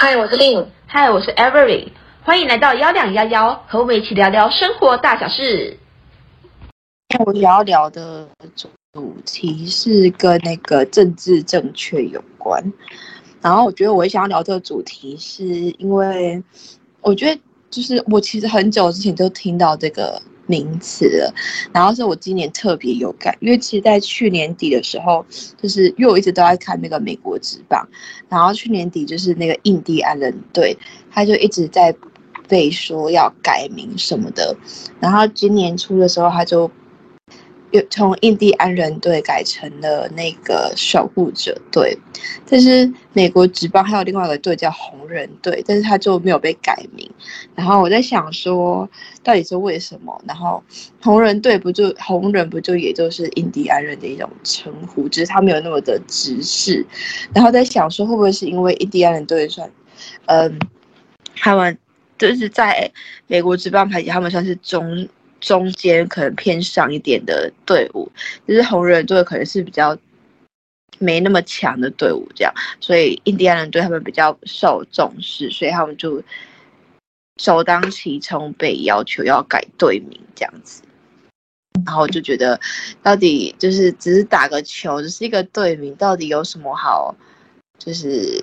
嗨，我是 Lin。嗨，我是 Avery。欢迎来到幺两幺幺，和我们一起聊聊生活大小事。我要聊的主题是跟那个政治正确有关。然后我觉得我想要聊这个主题，是因为我觉得就是我其实很久之前就听到这个。名词了，然后是我今年特别有感，因为其实，在去年底的时候，就是因为我一直都在看那个美国职棒，然后去年底就是那个印第安人队，他就一直在被说要改名什么的，然后今年初的时候，他就。又从印第安人队改成了那个守护者队，但是美国职棒还有另外一个队叫红人队，但是他就没有被改名。然后我在想说，到底是为什么？然后红人队不就红人不就也就是印第安人的一种称呼，只是他没有那么的直视。然后在想说，会不会是因为印第安人队算，嗯，他们就是在美国职棒排级，他们算是中。中间可能偏上一点的队伍，就是红人队可能是比较没那么强的队伍，这样，所以印第安人对他们比较受重视，所以他们就首当其冲被要求要改队名这样子。然后我就觉得，到底就是只是打个球，只是一个队名，到底有什么好？就是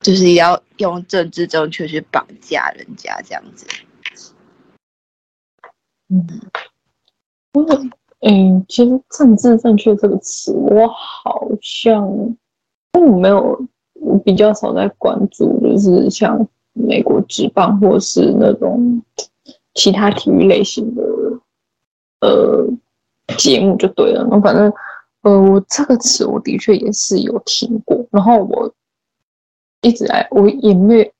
就是要用政治正确去绑架人家这样子。嗯，因为，嗯，其实“政治正确”这个词，我好像并没有，我比较少在关注，就是像美国职棒或是那种其他体育类型的呃节目就对了。那反正，呃，我这个词我的确也是有听过，然后我一直来，我也没有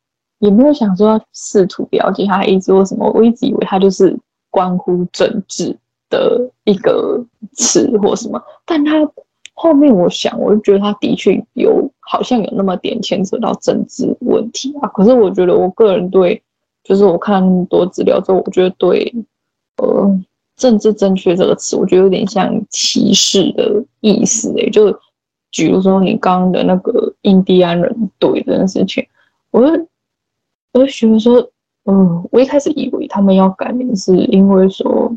也没有想说要试图了解他意思或什么，我一直以为他就是。关乎政治的一个词或什么，但他后面我想，我就觉得他的确有好像有那么点牵扯到政治问题啊。可是我觉得我个人对，就是我看多资料之后，我觉得对，呃，政治正确这个词，我觉得有点像歧视的意思诶。就比如说你刚刚的那个印第安人队这件事情，我就我就觉得说。嗯，我一开始以为他们要改名，是因为说，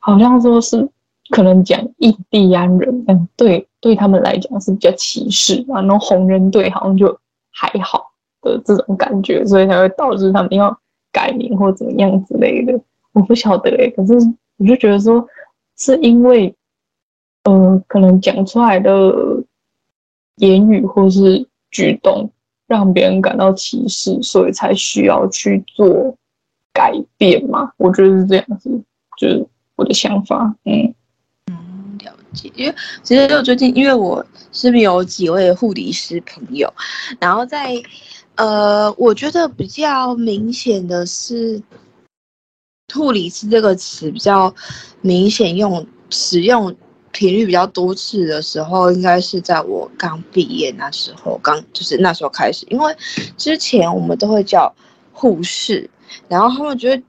好像说是可能讲印第安人，嗯，对，对他们来讲是比较歧视嘛，然后红人队好像就还好的这种感觉，所以才会导致他们要改名或怎么样之类的。我不晓得哎，可是我就觉得说，是因为，呃，可能讲出来的言语或是举动。让别人感到歧视，所以才需要去做改变嘛？我觉得是这样子，就是我的想法。嗯嗯，了解。因为其实就最近，因为我身边有几位护理师朋友，然后在呃，我觉得比较明显的是，护理师这个词比较明显用使用。频率比较多次的时候，应该是在我刚毕业那时候，刚就是那时候开始。因为之前我们都会叫护士，然后他们觉得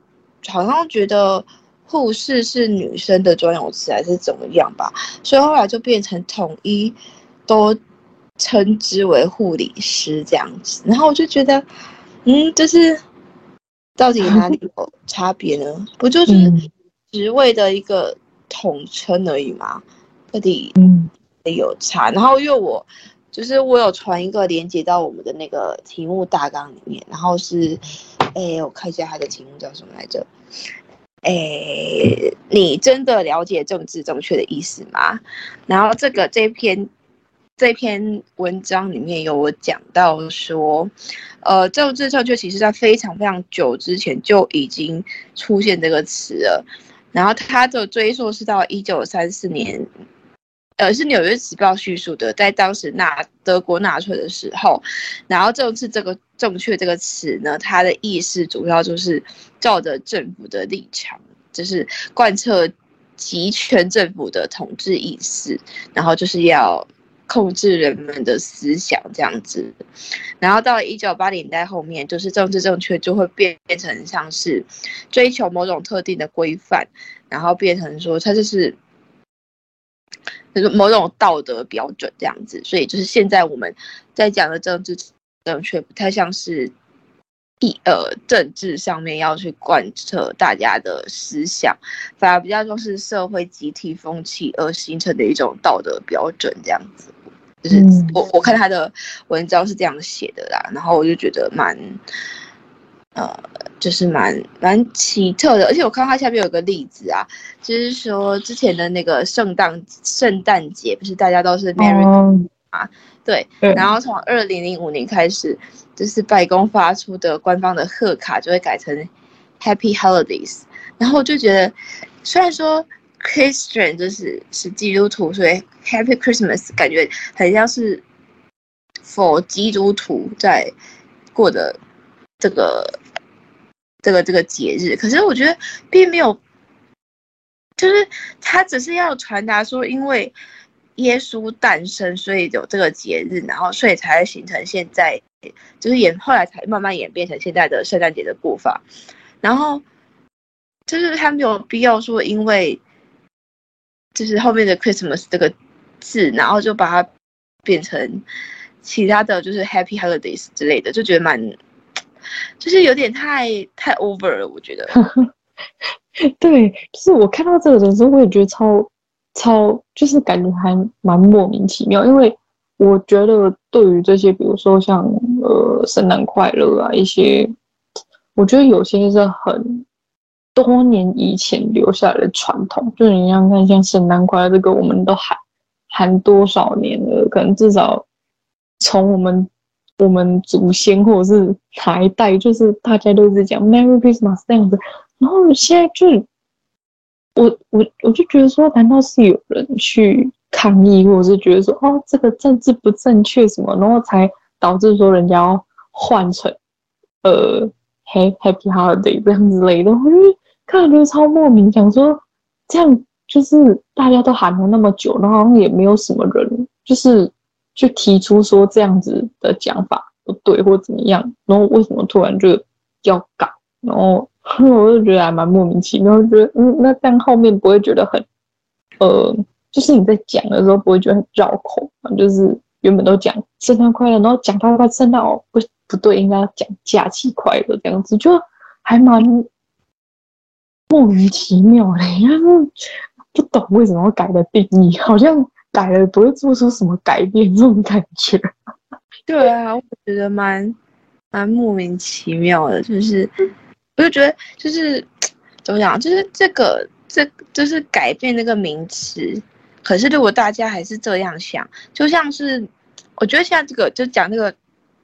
好像觉得护士是女生的专用词，还是怎么样吧，所以后来就变成统一都称之为护理师这样子。然后我就觉得，嗯，就是到底哪里有差别呢？不就是职位的一个统称而已吗？嗯有差，然后因为我就是我有传一个连接到我们的那个题目大纲里面，然后是，哎，我看一下它的题目叫什么来着？哎，你真的了解政治正确的意思吗？然后这个这篇这篇文章里面有我讲到说，呃，政治正确其实在非常非常久之前就已经出现这个词了，然后它的追溯是到一九三四年。呃，是《纽约时报》叙述的，在当时纳德国纳粹的时候，然后政治这个正确这个词呢，它的意思主要就是照着政府的立场，就是贯彻集权政府的统治意识，然后就是要控制人们的思想这样子。然后到了一九八零代后面，就是政治正确就会变变成像是追求某种特定的规范，然后变成说它就是。就是某种道德标准这样子，所以就是现在我们在讲的政治正确，不太像是一呃政治上面要去贯彻大家的思想，反而比较像是社会集体风气而形成的一种道德标准这样子。就是我我看他的文章是这样写的啦，然后我就觉得蛮，呃，就是蛮蛮奇特的，而且我看到它下面有个例子啊，就是说之前的那个圣诞圣诞节不是大家都是 Merry、嗯、啊，对，对，然后从二零零五年开始，就是白宫发出的官方的贺卡就会改成 Happy Holidays，然后我就觉得虽然说。Christian 就是是基督徒，所以 Happy Christmas 感觉很像是 for 基督徒在过的这个这个这个节日。可是我觉得并没有，就是他只是要传达说，因为耶稣诞生，所以有这个节日，然后所以才会形成现在，就是演后来才慢慢演变成现在的圣诞节的过法。然后就是他没有必要说，因为。就是后面的 Christmas 这个字，然后就把它变成其他的就是 Happy Holidays 之类的，就觉得蛮，就是有点太太 over 了，我觉得。对，就是我看到这个的时候，我也觉得超超，就是感觉还蛮莫名其妙，因为我觉得对于这些，比如说像呃圣诞快乐啊一些，我觉得有些是很。多年以前留下来的传统，就是你想看，像圣诞快乐这个，我们都喊喊多少年了？可能至少从我们我们祖先或者是哪一代，就是大家都是讲 Merry Christmas 这样子。然后现在就我我我就觉得说，难道是有人去抗议，或者是觉得说，哦，这个政治不正确什么，然后才导致说人家要换成呃 Happy Holiday 这样之类的？我觉得。看着超莫名，想说这样就是大家都喊了那么久，然后好像也没有什么人，就是就提出说这样子的讲法不对或怎么样，然后为什么突然就要改？然后 我就觉得还蛮莫名其妙，觉得嗯，那这样后面不会觉得很呃，就是你在讲的时候不会觉得很绕口嘛？就是原本都讲圣诞快乐，然后讲到快圣诞哦，不不对，应该要讲假期快乐这样子，就还蛮。莫名其妙的，因 为不懂为什么改的定义，好像改了不会做出什么改变这种感觉。对啊，我觉得蛮蛮莫名其妙的，就是我就觉得就是怎么讲，就是这个这就是改变那个名词。可是如果大家还是这样想，就像是我觉得现在这个就讲那个。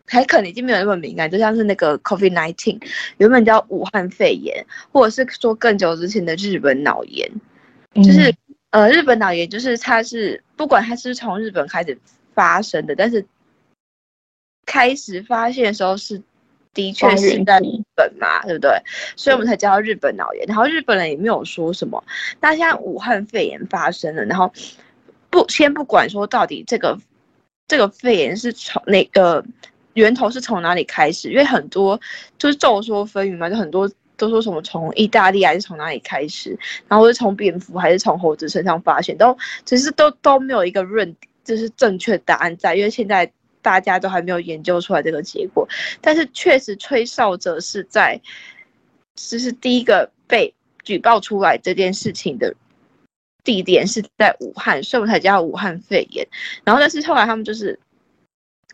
还可能已经没有那么敏感，就像是那个 COVID nineteen，原本叫武汉肺炎，或者是说更久之前的日本脑炎，就是、嗯、呃日本脑炎，就是它是不管它是从日本开始发生的，但是开始发现的时候是的确是在日本嘛，对不对？所以我们才叫日本脑炎。然后日本人也没有说什么。那现在武汉肺炎发生了，然后不先不管说到底这个这个肺炎是从哪个。源头是从哪里开始？因为很多就是众说纷纭嘛，就很多都说什么从意大利还是从哪里开始，然后是从蝙蝠还是从猴子身上发现，都其实都都没有一个认就是正确答案在，因为现在大家都还没有研究出来这个结果。但是确实吹哨者是在，就是第一个被举报出来这件事情的地点是在武汉，所以我才叫武汉肺炎。然后但是后来他们就是，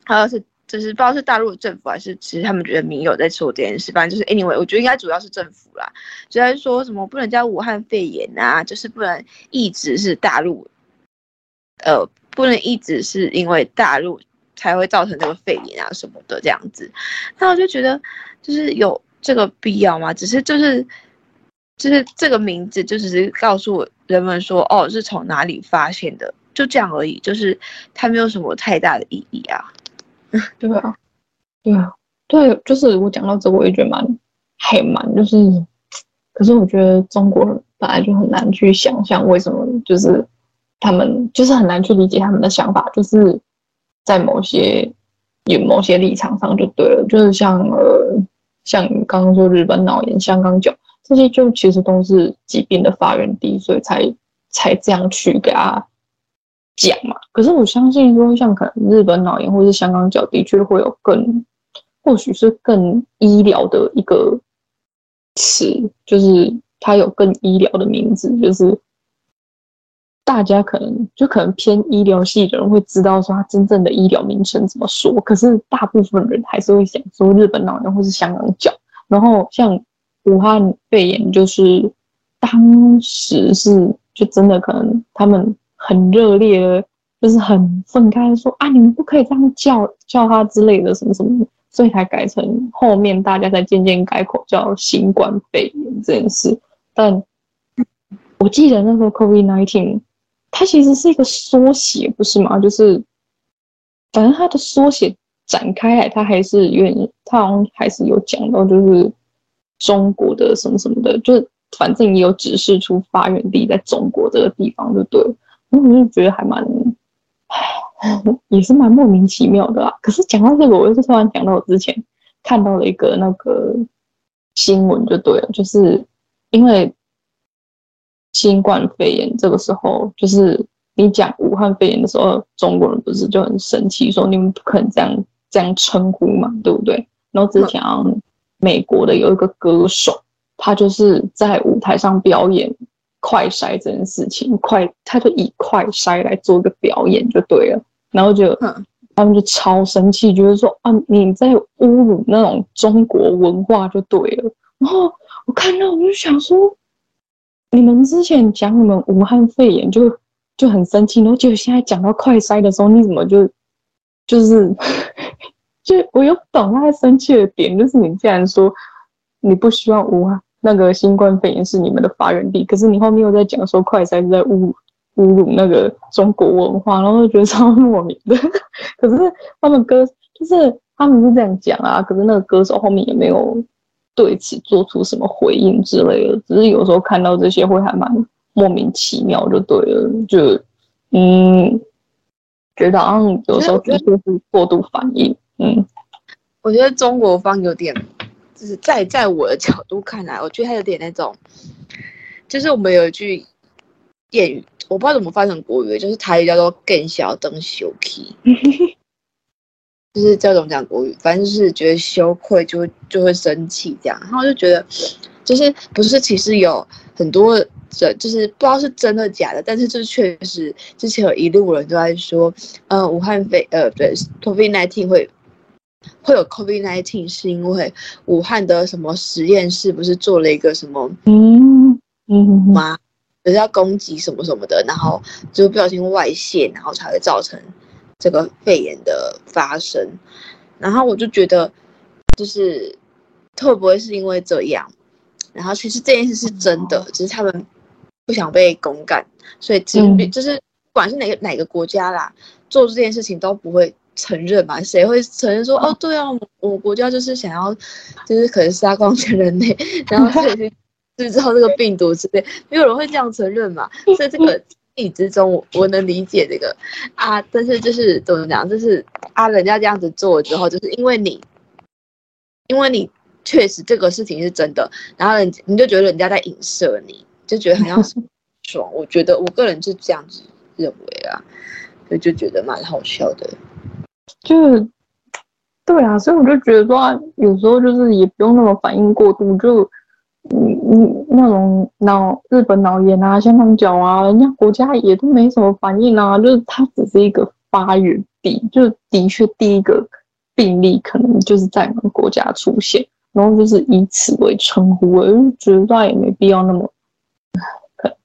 好像是。就是不知道是大陆政府还是其实他们觉得民有在做这件事，反正就是 anyway，我觉得应该主要是政府啦，虽然说什么不能叫武汉肺炎啊，就是不能一直是大陆，呃，不能一直是因为大陆才会造成这个肺炎啊什么的这样子，那我就觉得就是有这个必要吗？只是就是就是这个名字就只是告诉人们说哦是从哪里发现的，就这样而已，就是它没有什么太大的意义啊。对啊，对啊，对，就是我讲到这，我也觉得蛮还蛮就是，可是我觉得中国人本来就很难去想象为什么，就是他们就是很难去理解他们的想法，就是在某些有某些立场上就对了，就是像呃像刚刚说日本脑炎、香港脚这些，就其实都是疾病的发源地，所以才才这样去给他。讲嘛，可是我相信说，像可能日本脑炎或是香港脚，的确会有更或许是更医疗的一个词，就是它有更医疗的名字，就是大家可能就可能偏医疗系的人会知道说它真正的医疗名称怎么说，可是大部分人还是会想说日本脑炎或是香港脚，然后像武汉肺炎，就是当时是就真的可能他们很热烈的。就是很愤慨说啊，你们不可以这样叫叫他之类的什么什么，所以才改成后面大家才渐渐改口叫新冠肺炎这件事。但我记得那个 COVID-19，它其实是一个缩写，不是吗？就是反正它的缩写展开来，它还是有点，它好像还是有讲到，就是中国的什么什么的，就是反正也有指示出发源地在中国这个地方，就对。我就觉得还蛮。也是蛮莫名其妙的啦。可是讲到这个，我又突然想到我之前看到了一个那个新闻，就对了，就是因为新冠肺炎这个时候，就是你讲武汉肺炎的时候，中国人不是就很生气，说你们不可能这样这样称呼嘛，对不对？然后之前美国的有一个歌手，他就是在舞台上表演。快筛这件事情，快他就以快筛来做一个表演就对了，然后就、嗯、他们就超生气，觉得说啊，你在侮辱那种中国文化就对了。然后我看到我就想说，你们之前讲你们武汉肺炎就就很生气，然后结果现在讲到快筛的时候，你怎么就 就是就我又不懂他生气的点，就是你竟然说你不希望武汉。那个新冠肺炎是你们的发源地，可是你后面又在讲说快筛是在侮辱侮辱那个中国文化，然后就觉得超莫名的。可是他们歌就是他们是这样讲啊，可是那个歌手后面也没有对此做出什么回应之类的，只是有时候看到这些会还蛮莫名其妙，就对了，就嗯，觉得好像有时候的确是过度反应，嗯，我觉得中国方有点。就是在在我的角度看来，我觉得他有点那种，就是我们有一句谚语，我不知道怎么翻成国语，就是台语叫做“更小灯羞气 ”，就是叫怎么讲国语，反正就是觉得羞愧就会就会生气这样。然后我就觉得，就是不是其实有很多这，就是不知道是真的假的，但是这确实之前有一路人都在说，呃，武汉肺呃对，COVID-19 会。会有 COVID-19 是因为武汉的什么实验室不是做了一个什么嗯嗯吗？就是要攻击什么什么的，然后就不小心外泄，然后才会造成这个肺炎的发生。然后我就觉得，就是会不会是因为这样？然后其实这件事是真的，只是他们不想被公干，所以其实就是不管是哪个哪个国家啦，做这件事情都不会。承认嘛？谁会承认说哦？对啊，我国家就是想要，就是可能杀光全人类，然后所以去制造这个病毒之类，没有人会这样承认嘛？所以这个意之中我，我能理解这个啊，但是就是怎么讲？就是啊，人家这样子做之后，就是因为你，因为你确实这个事情是真的，然后人你就觉得人家在影射你，就觉得很像爽。我觉得我个人是这样子认为啊，所以就觉得蛮好笑的。就是，对啊，所以我就觉得说，有时候就是也不用那么反应过度，就，嗯嗯，那种脑日本脑炎啊、香港脚啊，人家国家也都没什么反应啊，就是它只是一个发源地，就的确第一个病例可能就是在我们国家出现，然后就是以此为称呼，我就觉得说也没必要那么，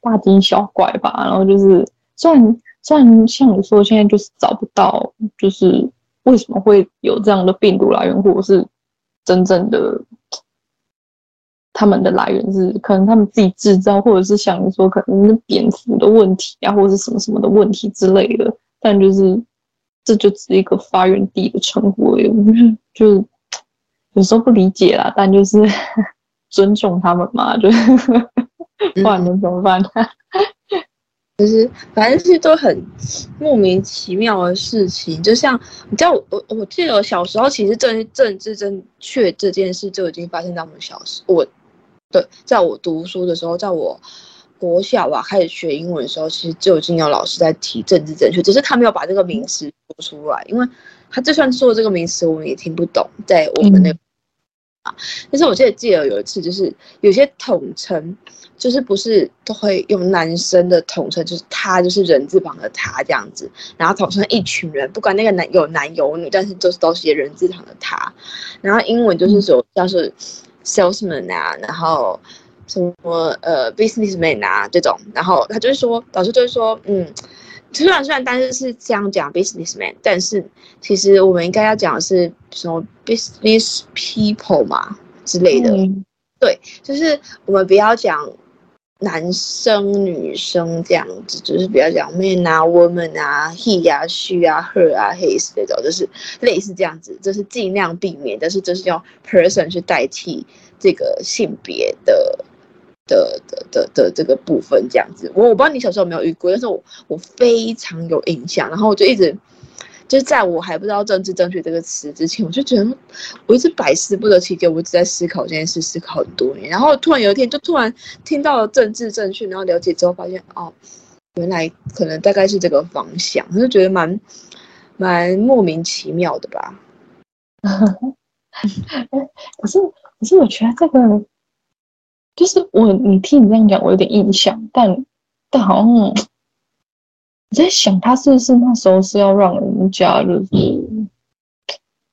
大惊小怪吧，然后就是虽然。虽然像你说，现在就是找不到，就是为什么会有这样的病毒来源，或者是真正的他们的来源是可能他们自己制造，或者是想说可能是蝙蝠的问题啊，或者是什么什么的问题之类的。但就是这就只是一个发源地的称呼而已，就有时候不理解啦，但就是尊重他们嘛，就不然能怎么办？就是反正是都很莫名其妙的事情，就像你知道我我我记得我小时候其实政政治正确这件事就已经发生在我们小时，我对，在我读书的时候，在我国小啊开始学英文的时候，其实就已经有老师在提政治正确，只是他没有把这个名词说出来，因为他就算说这个名词，我们也听不懂，在我们那啊。但是我记得记得有一次，就是有些统称，就是不是都会用男生的统称，就是他就是人字旁的他这样子，然后统称一群人，不管那个男有男有女，但是都是都写人字旁的他。然后英文就是说像是 salesman 啊，然后。什么呃，businessman 啊这种，然后他就是说，老师就是说，嗯，虽然虽然但是是这样讲 businessman，但是其实我们应该要讲的是什么 business people 嘛之类的，嗯、对，就是我们不要讲男生女生这样子，就是比较讲 man 啊，woman 啊，he 啊，she 啊，her 啊，his 这种，就是类似这样子，就是尽量避免，但是这是用 person 去代替这个性别的。的的的的这个部分这样子，我我不知道你小时候有没有遇过，但是我我非常有印象，然后我就一直就是在我还不知道政治正确这个词之前，我就觉得我一直百思不得其解，我一直在思考这件事，思考很多年，然后突然有一天就突然听到了政治正确，然后了解之后发现哦，原来可能大概是这个方向，我就觉得蛮蛮莫名其妙的吧。可是可是我觉得这个。就是我，你听你这样讲，我有点印象，但但好像我在想，他是不是那时候是要让人家就是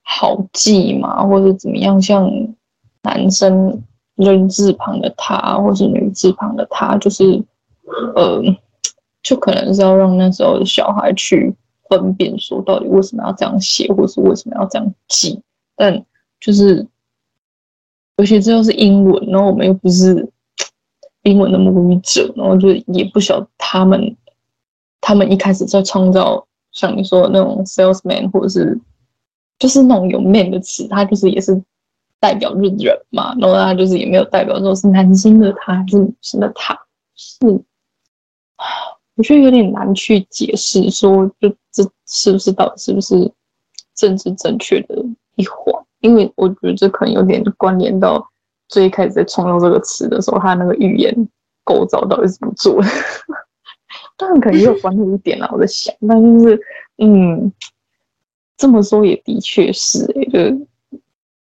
好记嘛，或者怎么样？像男生人字旁的他，或是女字旁的他，就是呃，就可能是要让那时候的小孩去分辨，说到底为什么要这样写，或是为什么要这样记，但就是。尤其这又是英文，然后我们又不是英文的母语者，然后就也不晓得他们，他们一开始在创造像你说的那种 salesman，或者是就是那种有 man 的词，他就是也是代表日人嘛，然后他就是也没有代表说是男性的他还是女性的他，是，我觉得有点难去解释说，就这是不是到底是不是政治正确的一环。因为我觉得这可能有点关联到最开始在创造这个词的时候，他那个语言构造到底是怎么做的？当然可能也有关注一点啦，我在想，但就是嗯，这么说也的确是、欸，就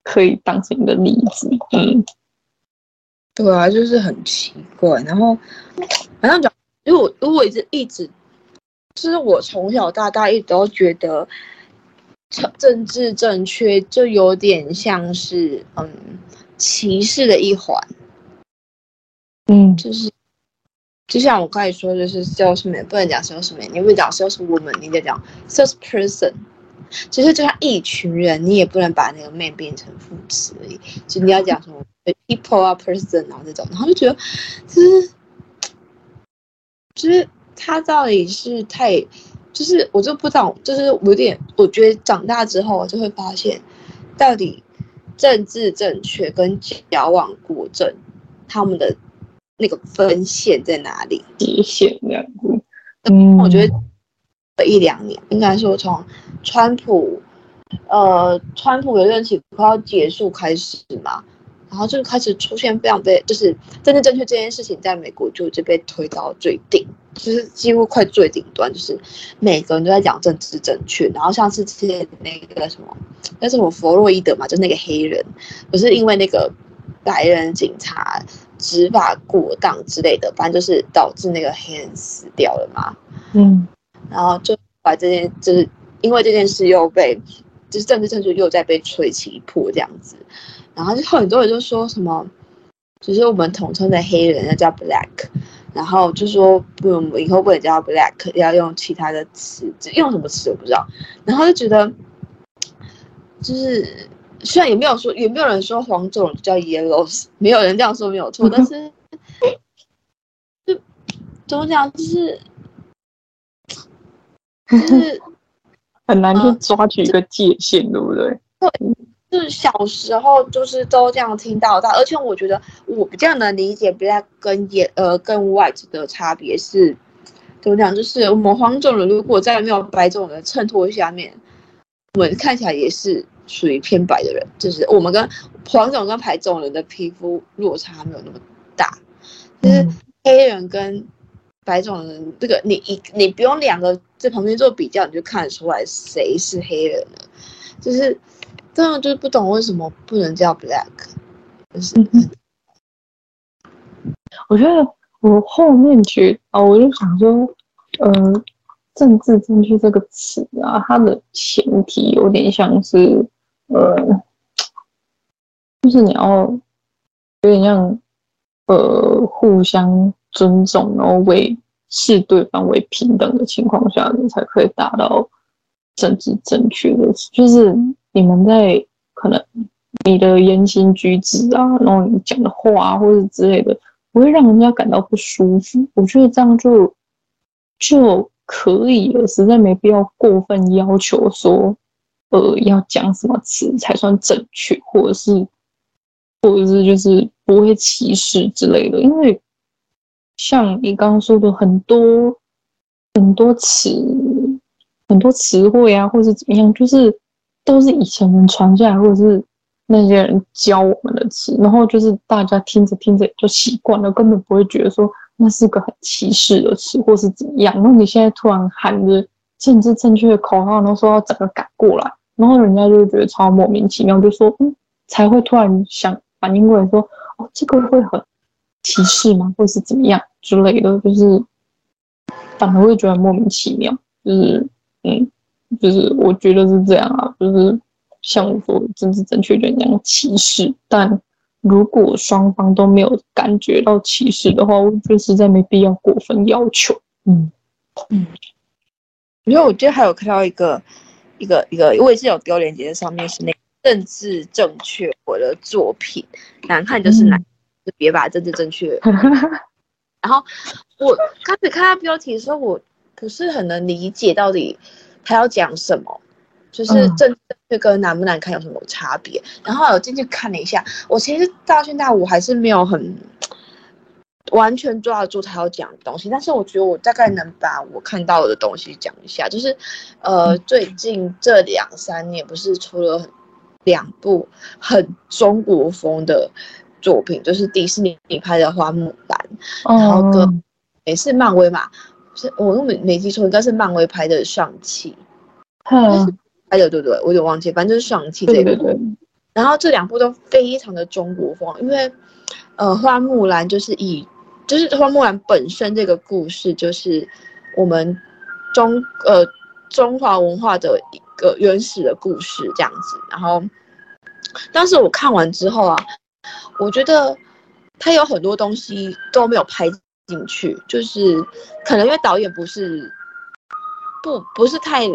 可以当成一个例子。嗯，对啊，就是很奇怪。然后反正讲，因为我因为我一直一直，就是我从小到大一直都觉得。政治正确就有点像是嗯歧视的一环，嗯，就是就像我刚才说，就是叫什么不能讲叫什么你不能讲 saleswoman，你得讲叫 person。其实就像一群人，你也不能把那个 man 变成副词而已，就你要讲什么 people 啊 person 啊这种，然后就觉得就是就是他到底是太。就是我就不知道，就是有点，我觉得长大之后我就会发现，到底政治正确跟矫枉过正，他们的那个分线在哪里？极限这样子。嗯，我觉得一两年，应该说从川普，呃，川普的任期快要结束开始嘛。然后就开始出现非常被，就是政治正确这件事情，在美国就就被推到最顶，就是几乎快最顶端，就是每个人都在讲政治正确。然后像是之前那个什么，那是什么弗洛伊德嘛，就是那个黑人，不是因为那个白人警察执法过当之类的，反正就是导致那个黑人死掉了嘛。嗯，然后就把这件，就是因为这件事又被，就是政治正确又在被吹起一波这样子。然后就很多人就说什么，就是我们统称的黑人要叫 black，然后就说不，以后不能叫 black，要用其他的词，用什么词我不知道。然后就觉得，就是虽然也没有说，也没有人说黄种人叫 yellows，没有人这样说没有错，但是就怎么讲，就是就是 很难去抓取一个界限，对不对？对。就是小时候就是都这样听到的，而且我觉得我比较能理解 black 跟也呃跟 white 的差别是，怎么讲？就是我们黄种人如果在没有白种人衬托下面，我们看起来也是属于偏白的人，就是我们跟黄种跟白种人的皮肤落差没有那么大，就是黑人跟白种人这个你一你不用两个在旁边做比较，你就看得出来谁是黑人了。就是这样，就是不懂为什么不能叫 black。就是，我觉得我后面觉啊，我就想说，呃，政治正确这个词啊，它的前提有点像是，呃，就是你要有点像，呃，互相尊重，然后为视对方为平等的情况下，你才可以达到政治正确的。就是你们在可能你的言行举止啊，然后你讲的话啊，或者之类的，不会让人家感到不舒服。我觉得这样就就可以了，实在没必要过分要求说，呃，要讲什么词才算正确，或者是或者是就是不会歧视之类的，因为。像你刚刚说的很多很多词，很多词汇啊，或是怎么样，就是都是以前人传下来，或者是那些人教我们的词，然后就是大家听着听着就习惯了，根本不会觉得说那是个很歧视的词，或是怎么样。然后你现在突然喊着政治正确的口号，然后说要整个改过来，然后人家就会觉得超莫名其妙，就说嗯，才会突然想反应过来说哦，这个会很。歧视吗？或是怎么样之类的，就是反而会觉得莫名其妙。就是，嗯，就是我觉得是这样啊。就是像我说政治正确就那样歧视，但如果双方都没有感觉到歧视的话，我觉得实在没必要过分要求。嗯嗯，因为我觉得还有看到一个一个一个，我也是有丢链接在上面，是那政治正确我的作品，难看就是难。嗯别把政治正确。然后我开始看他标题的时候，我不是很能理解到底他要讲什么，就是政治正确跟难不难看有什么差别。然后我进去看了一下，我其实到现在我还是没有很完全抓得住他要讲的东西，但是我觉得我大概能把我看到的东西讲一下。就是呃，最近这两三年不是出了两部很中国风的。作品就是迪士尼拍的《花木兰》，然后跟也是漫威嘛，是我都没没记错，应该是漫威拍的《上汽》，嗯，拍的对不对？我有点忘记，反正就是《上汽》这一部。然后这两部都非常的中国风，因为呃，《花木兰》就是以就是《花木兰》本身这个故事就是我们中呃中华文化的一个原始的故事这样子。然后当时我看完之后啊。我觉得他有很多东西都没有拍进去，就是可能因为导演不是不不是太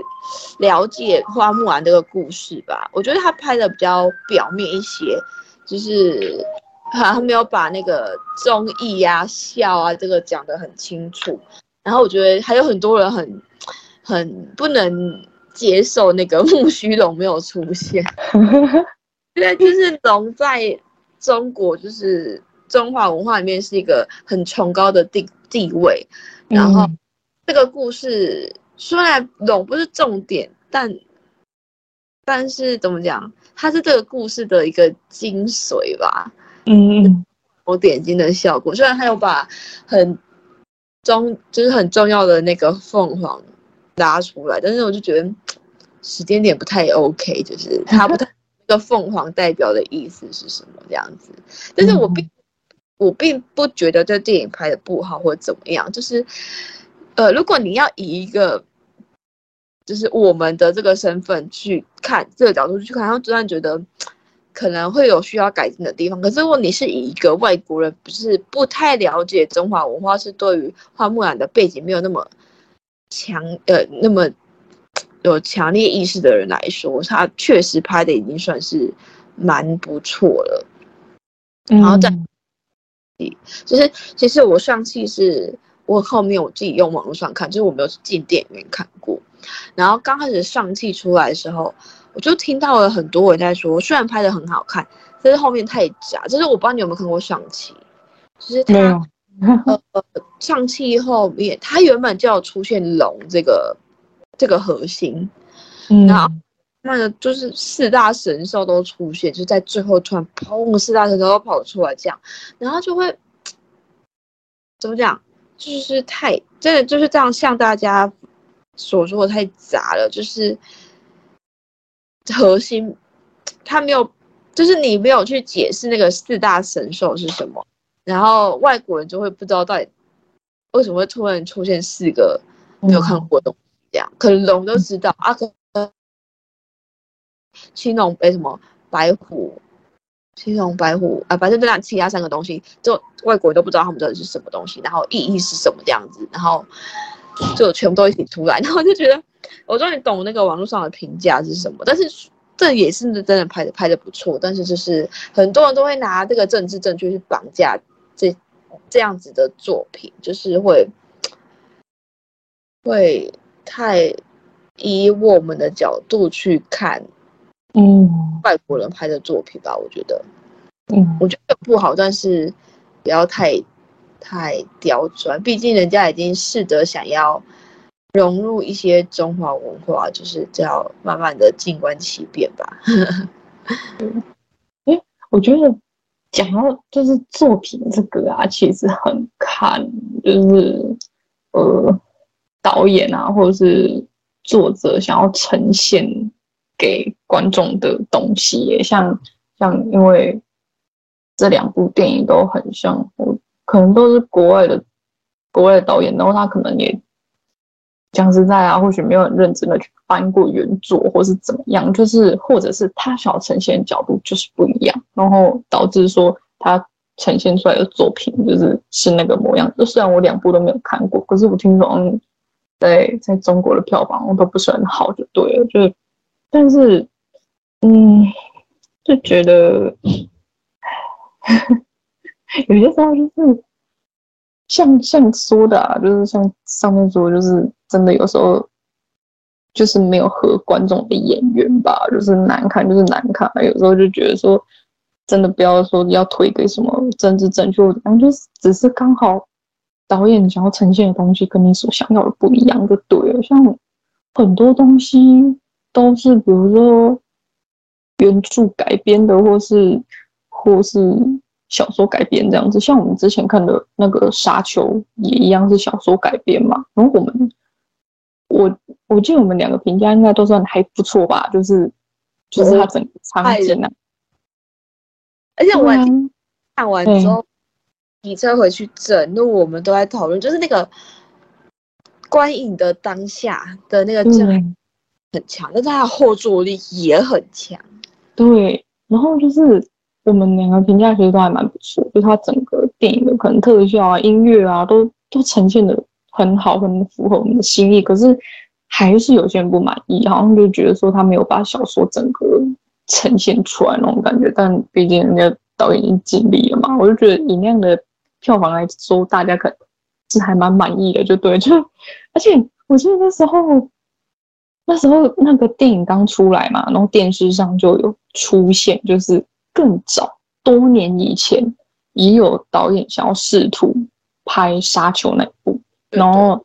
了解花木兰这个故事吧。我觉得他拍的比较表面一些，就是他没有把那个忠义啊、孝啊这个讲得很清楚。然后我觉得还有很多人很很不能接受那个 木须龙没有出现，因为就是龙在。中国就是中华文化里面是一个很崇高的地地位，然后这个故事虽然龙不是重点，但但是怎么讲，它是这个故事的一个精髓吧。嗯，有点睛的效果，虽然他有把很重就是很重要的那个凤凰拉出来，但是我就觉得时间点不太 OK，就是他不太。个凤凰代表的意思是什么？这样子，但是我并我并不觉得这电影拍的不好或者怎么样。就是，呃，如果你要以一个就是我们的这个身份去看这个角度去看，然后突然觉得可能会有需要改进的地方。可是如果你是以一个外国人，不是不太了解中华文化，是对于花木兰的背景没有那么强，呃，那么。有强烈意识的人来说，他确实拍的已经算是蛮不错了。然后再，就是其实我上期是我后面我自己用网络上看，就是我没有进电影院看过。然后刚开始上汽出来的时候，我就听到了很多人在说，虽然拍的很好看，但是后面太假。就是我不知道你有没有看过上期，就是他呃上期后面，他原本就要出现龙这个。这个核心，然后那个就是四大神兽都出现，就在最后突然砰，四大神兽都跑出来这样，然后就会怎么讲，就是太真的就是这样向大家所说的太杂了，就是核心他没有，就是你没有去解释那个四大神兽是什么，然后外国人就会不知道到底为什么会突然出现四个没有看过的东西，这样、嗯、可能龙都知道啊，可能青龙哎什么白虎。青龙白虎啊，反正这两其他三个东西，就外国人都不知道他们到底是什么东西，然后意义是什么这样子，然后就全部都一起出来，然后就觉得我终于懂那个网络上的评价是什么。但是这也是真的拍的拍的不错，但是就是很多人都会拿这个政治正确去绑架这这样子的作品，就是会会太以我们的角度去看。嗯，外国人拍的作品吧，我觉得，嗯，我觉得不好，但是不要太太刁钻，毕竟人家已经试着想要融入一些中华文化，就是这样慢慢的静观其变吧。嗯，哎，我觉得讲到就是作品这个啊，其实很看就是呃导演啊，或者是作者想要呈现。给观众的东西像像，因为这两部电影都很像，我可能都是国外的国外的导演，然后他可能也讲实在啊，或许没有很认真的去翻过原作，或是怎么样，就是或者是他想要呈现的角度就是不一样，然后导致说他呈现出来的作品就是是那个模样。就虽然我两部都没有看过，可是我听说在在中国的票房都不是很好，就对了，就是。但是，嗯，就觉得 有些时候就是像像说的啊，就是像上面说，就是真的有时候就是没有合观众的眼缘吧，就是难看就是难看。有时候就觉得说，真的不要说要推给什么政治正确，然后就是只是刚好导演想要呈现的东西跟你所想要的不一样就对了。像很多东西。都是比如说原著改编的，或是或是小说改编这样子。像我们之前看的那个《沙丘》也一样是小说改编嘛。然后我们我我记得我们两个评价应该都算还不错吧，就是就是它整个场景啊。而且我看完之后，骑车回去整路我们都在讨论，就是那个观影的当下的那个震撼。很强，但是它的后坐力也很强。对，然后就是我们两个评价其实都还蛮不错，就它整个电影的可能特效啊、音乐啊，都都呈现的很好，很符合我们的心意。可是还是有些人不满意，好像就觉得说他没有把小说整个呈现出来那种感觉。但毕竟人家导演已经尽力了嘛，我就觉得以那样的票房来说，大家可是还蛮满意的，就对。就而且我记得那时候。那时候那个电影刚出来嘛，然后电视上就有出现，就是更早多年以前也有导演想要试图拍《沙丘》那，然后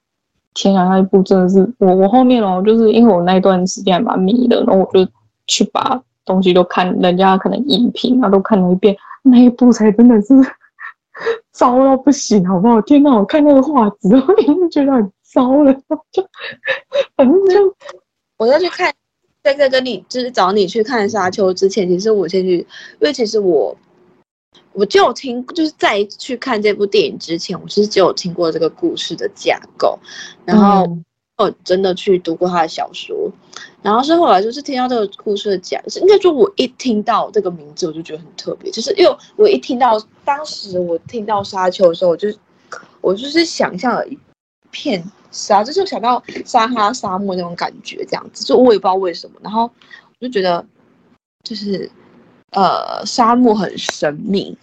天啊，那一部真的是我我后面哦，就是因为我那一段时间还蛮迷的，然后我就去把东西都看，人家可能影评啊都看了一遍，那一部才真的是 糟到不行，好不好？天哪，我看那个画质，我已经觉得很糟了，就反正就。我要去看，在在跟你就是找你去看《沙丘》之前，其实我先去，因为其实我我就有听，就是在去看这部电影之前，我其实就有听过这个故事的架构，然后我真的去读过他的小说，然后是后来就是听到这个故事的讲，是应该说我一听到这个名字，我就觉得很特别，就是因为我一听到当时我听到《沙丘》的时候，我就我就是想象了一片。沙，就是想到撒哈拉沙漠那种感觉，这样子，就我也不知道为什么，然后我就觉得，就是，呃，沙漠很神秘，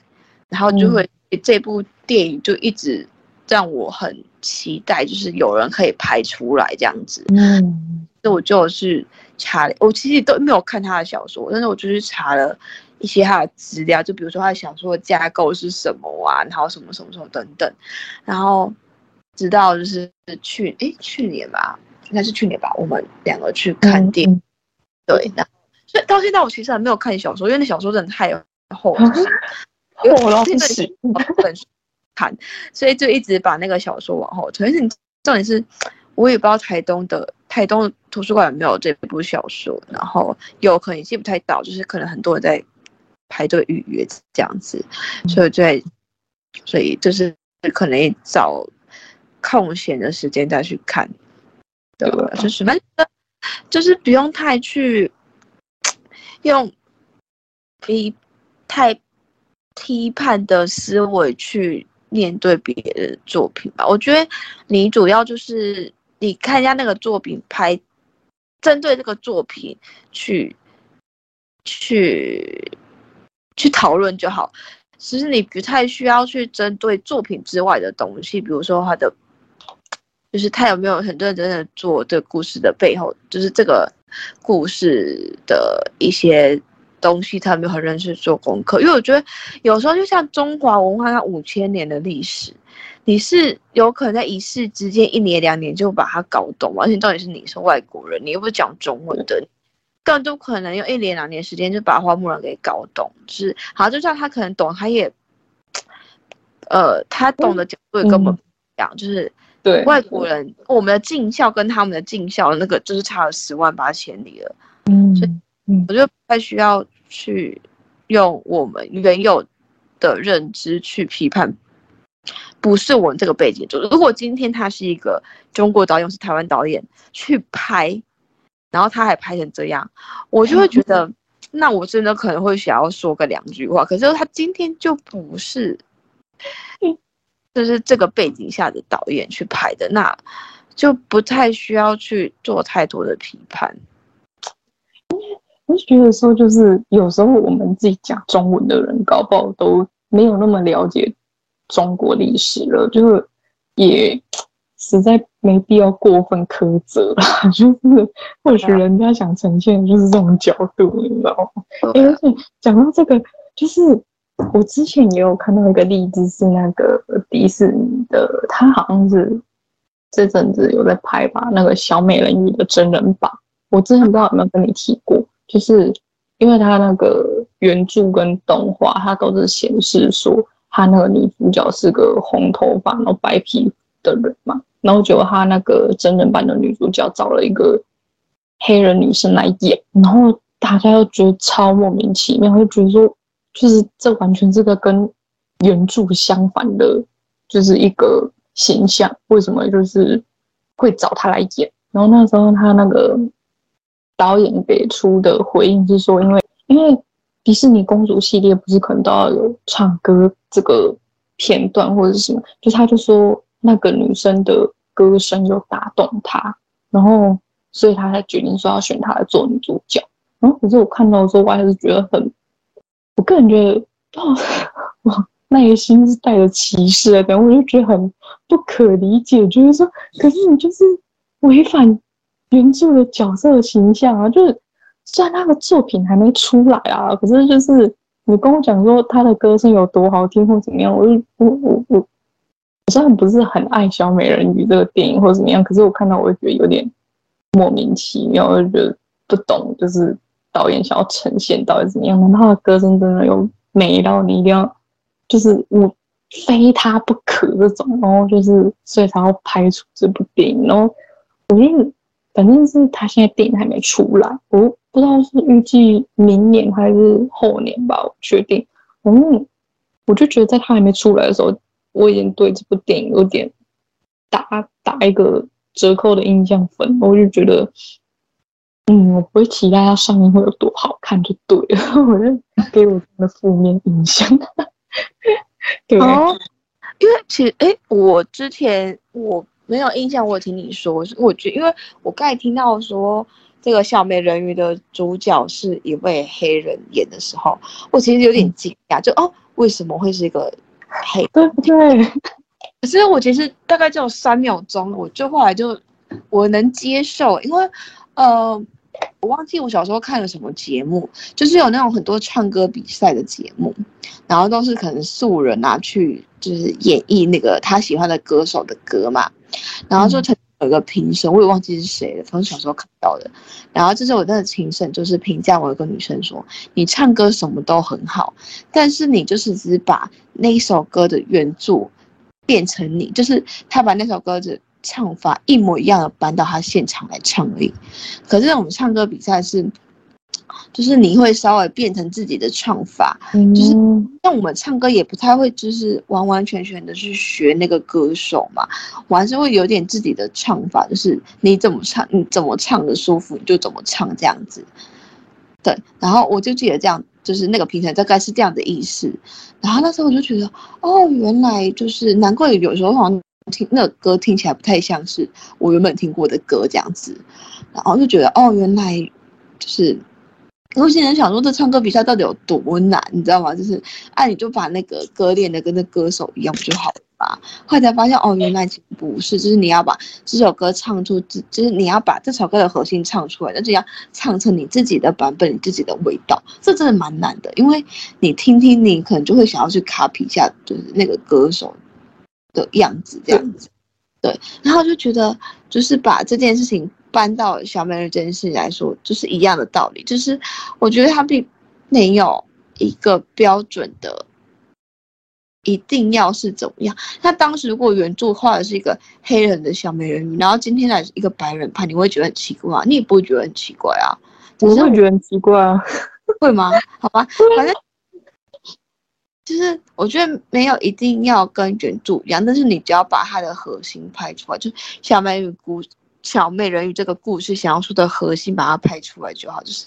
然后就会、嗯、这部电影就一直让我很期待，就是有人可以拍出来这样子。嗯，那我就是查，我其实都没有看他的小说，但是我就是查了一些他的资料，就比如说他的小说的架构是什么啊，然后什么什么什么等等，然后。直到就是去诶，去年吧，应该是去年吧，我们两个去看电影，嗯、对，那所以到现在我其实还没有看小说，因为那小说真的太厚了，厚到不行，本看，所以就一直把那个小说往后推。而且重点是，我也不知道台东的台东图书馆有没有这部小说，然后有可能也记不太到，就是可能很多人在排队预约这样子，所以在所以就是可能找空闲的时间再去看，对吧？就是反正就是不用太去用批太批判的思维去。面对别人的作品吧，我觉得你主要就是你看一下那个作品，拍针对这个作品去去去讨论就好。其实你不太需要去针对作品之外的东西，比如说他的，就是他有没有很认真的做这个故事的背后，就是这个故事的一些。东西他没有很认真做功课，因为我觉得有时候就像中华文化，它五千年的历史，你是有可能在一世之间一年两年就把它搞懂，而且到底是你是外国人，你又不是讲中文的，更多可能用一年两年时间就把花木兰给搞懂。就是好，就算他可能懂，他也，呃，他懂的角度也根本不一样，嗯、就是对外国人，我们的尽孝跟他们的尽孝那个就是差了十万八千里了。嗯，所以我觉得不太需要。去用我们原有的认知去批判，不是我们这个背景。就如果今天他是一个中国导演，是台湾导演去拍，然后他还拍成这样，我就会觉得，那我真的可能会想要说个两句话。可是他今天就不是，就是这个背景下的导演去拍的，那就不太需要去做太多的批判。我觉得说，就是有时候我们自己讲中文的人，搞不好都没有那么了解中国历史了，就是也实在没必要过分苛责了。就是或许人家想呈现的就是这种角度，你知道吗？而且讲到这个，就是我之前也有看到一个例子，是那个迪士尼的，他好像是这阵子有在拍吧，那个小美人鱼的真人版。我之前不知道有没有跟你提过。就是因为他那个原著跟动画，他都是显示说他那个女主角是个红头发然后白皮的人嘛，然后结果他那个真人版的女主角找了一个黑人女生来演，然后大家又觉得超莫名其妙，就觉得说就是这完全是个跟原著相反的，就是一个形象，为什么就是会找他来演？然后那时候他那个。导演给出的回应是说，因为因为迪士尼公主系列不是可能都要有唱歌这个片段或者什么，就他就说那个女生的歌声有打动他，然后所以他才决定说要选她来做女主角。然后可是我看到的时候，我还是觉得很，我个人觉得哦，哇，内心是带着歧视的，然后我就觉得很不可理解，就是说，可是你就是违反。原著的角色形象啊，就是虽然他的作品还没出来啊，可是就是你跟我讲说他的歌声有多好听或怎么样，我就我我我，我虽然不是很爱小美人鱼这个电影或怎么样，可是我看到我会觉得有点莫名其妙，我就觉得不懂，就是导演想要呈现到底怎么样？难道他的歌声真的有美到你一定要就是我非他不可这种？然后就是所以才要拍出这部电影，然后我觉得。反正是他现在电影还没出来，我不知道是预计明年还是后年吧，我确定。嗯，我就觉得在他还没出来的时候，我已经对这部电影有点打打一个折扣的印象分。我就觉得，嗯，我不会期待它上面会有多好看就对了，我就给我的负面印象。对，哦，因为其实，哎，我之前我。没有印象，我有听你说，我觉得，因为我刚才听到说这个小美人鱼的主角是一位黑人演的时候，我其实有点惊讶，就哦，为什么会是一个黑？对不对？可是我其实大概只有三秒钟，我就后来就我能接受，因为呃，我忘记我小时候看了什么节目，就是有那种很多唱歌比赛的节目，然后都是可能素人啊去就是演绎那个他喜欢的歌手的歌嘛。然后就曾有一个评审，我也忘记是谁了，反正小时候看到的。然后这是我那个评审，就是评价我一个女生说：“你唱歌什么都很好，但是你就是只把那一首歌的原著变成你，就是他把那首歌子唱法一模一样的搬到他现场来唱而已。可是我们唱歌比赛是，就是你会稍微变成自己的唱法，嗯、就是像我们唱歌也不太会，就是完完全全的去学那个歌手嘛，我还是会有点自己的唱法，就是你怎么唱，你怎么唱的舒服你就怎么唱这样子。对，然后我就记得这样，就是那个评审大概是这样的意思。然后那时候我就觉得，哦，原来就是难怪有时候好像听那歌听起来不太像是我原本听过的歌这样子。然后就觉得，哦，原来就是，有些人想说，这唱歌比赛到底有多难，你知道吗？就是，哎、啊，你就把那个歌练的跟那歌手一样不就好了。后来才发现，哦，原来不是，就是你要把这首歌唱出，就是你要把这首歌的核心唱出来，那就要唱成你自己的版本，你自己的味道，这真的蛮难的。因为你听听，你可能就会想要去 copy 一下，就是那个歌手的样子这样子。对，然后就觉得，就是把这件事情搬到小美人这件事情来说，就是一样的道理。就是我觉得他并没有一个标准的。一定要是怎么样？那当时如果原著画的是一个黑人的小美人鱼，然后今天来一个白人拍，你会觉得很奇怪吗？你也不会觉得很奇怪啊？我会觉得很奇怪啊，会吗？好吧，反正就是我觉得没有一定要跟原著一样，但是你只要把它的核心拍出来，就小美人鱼故小美人鱼这个故事想要说的核心，把它拍出来就好，就是